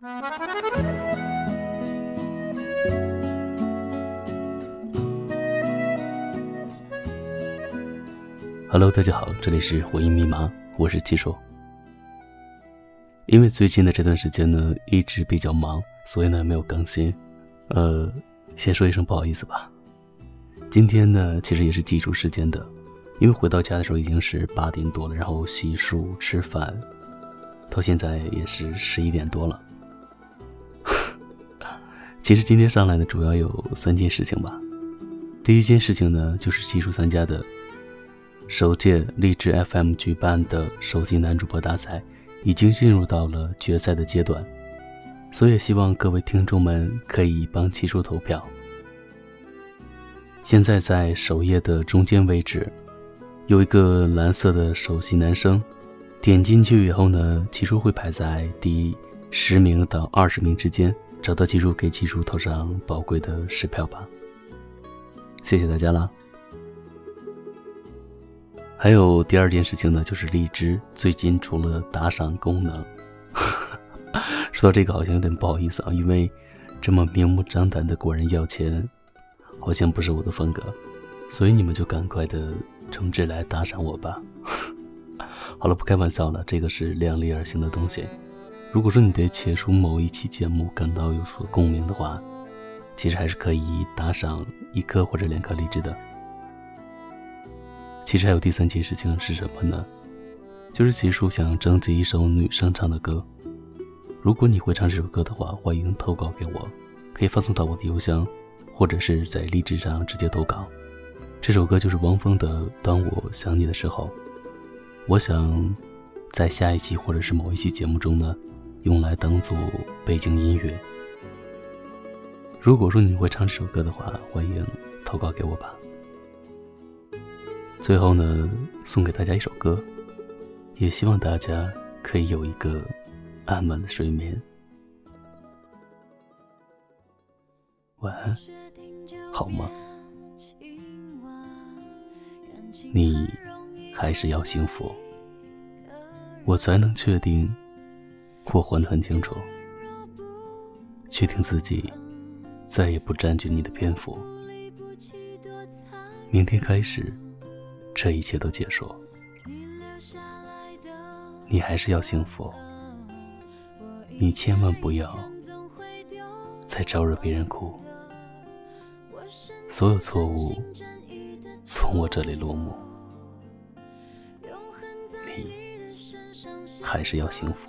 Hello，大家好，这里是回音密码，我是七叔。因为最近的这段时间呢，一直比较忙，所以呢没有更新。呃，先说一声不好意思吧。今天呢，其实也是记住时间的，因为回到家的时候已经是八点多了，然后洗漱吃饭，到现在也是十一点多了。其实今天上来呢，主要有三件事情吧。第一件事情呢，就是技术参加的。首届励志 FM 举办的首席男主播大赛已经进入到了决赛的阶段，所以希望各位听众们可以帮七叔投票。现在在首页的中间位置有一个蓝色的首席男生，点进去以后呢，七叔会排在第十名到二十名之间，找到七叔给七叔投上宝贵的十票吧。谢谢大家啦。还有第二件事情呢，就是荔枝最近除了打赏功能。说到这个，好像有点不好意思啊，因为这么明目张胆的管人要钱，好像不是我的风格，所以你们就赶快的充值来打赏我吧。好了，不开玩笑了，这个是量力而行的东西。如果说你对切出某一期节目感到有所共鸣的话，其实还是可以打赏一颗或者两颗荔枝的。其实还有第三件事情是什么呢？就是齐叔想征集一首女生唱的歌。如果你会唱这首歌的话，欢迎投稿给我，可以发送到我的邮箱，或者是在荔枝上直接投稿。这首歌就是汪峰的《当我想你的时候》。我想在下一期或者是某一期节目中呢，用来当做背景音乐。如果说你会唱这首歌的话，欢迎投稿给我吧。最后呢，送给大家一首歌，也希望大家可以有一个安稳的睡眠。晚安，好吗？你还是要幸福，我才能确定，我还得很清楚，确定自己再也不占据你的篇幅。明天开始。这一切都结束，你还是要幸福。你千万不要再招惹别人哭。所有错误从我这里落幕，你还是要幸福。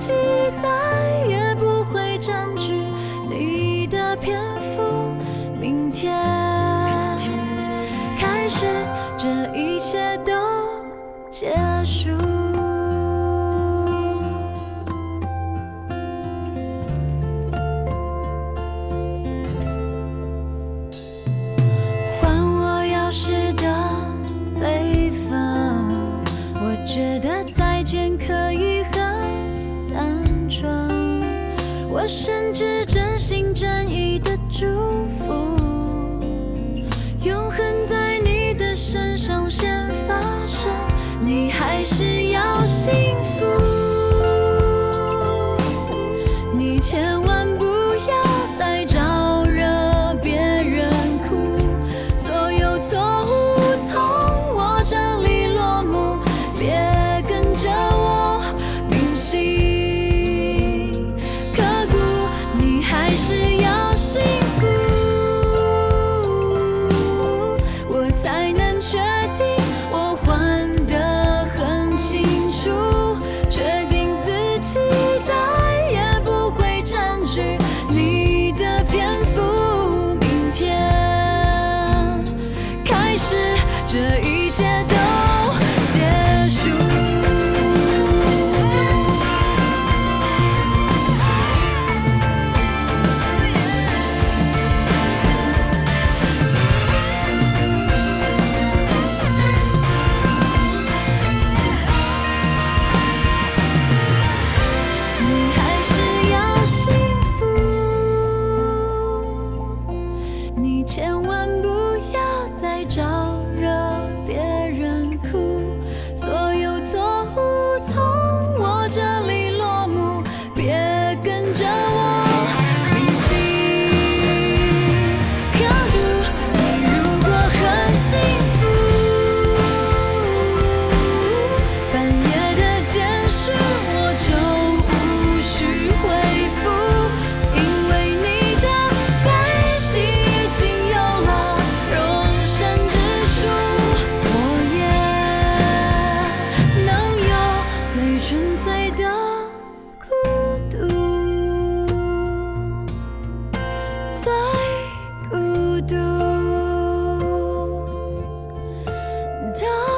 期再也不会占据你的篇幅。明天开始这一切都结束。我甚至真心真意的祝福，千万。don't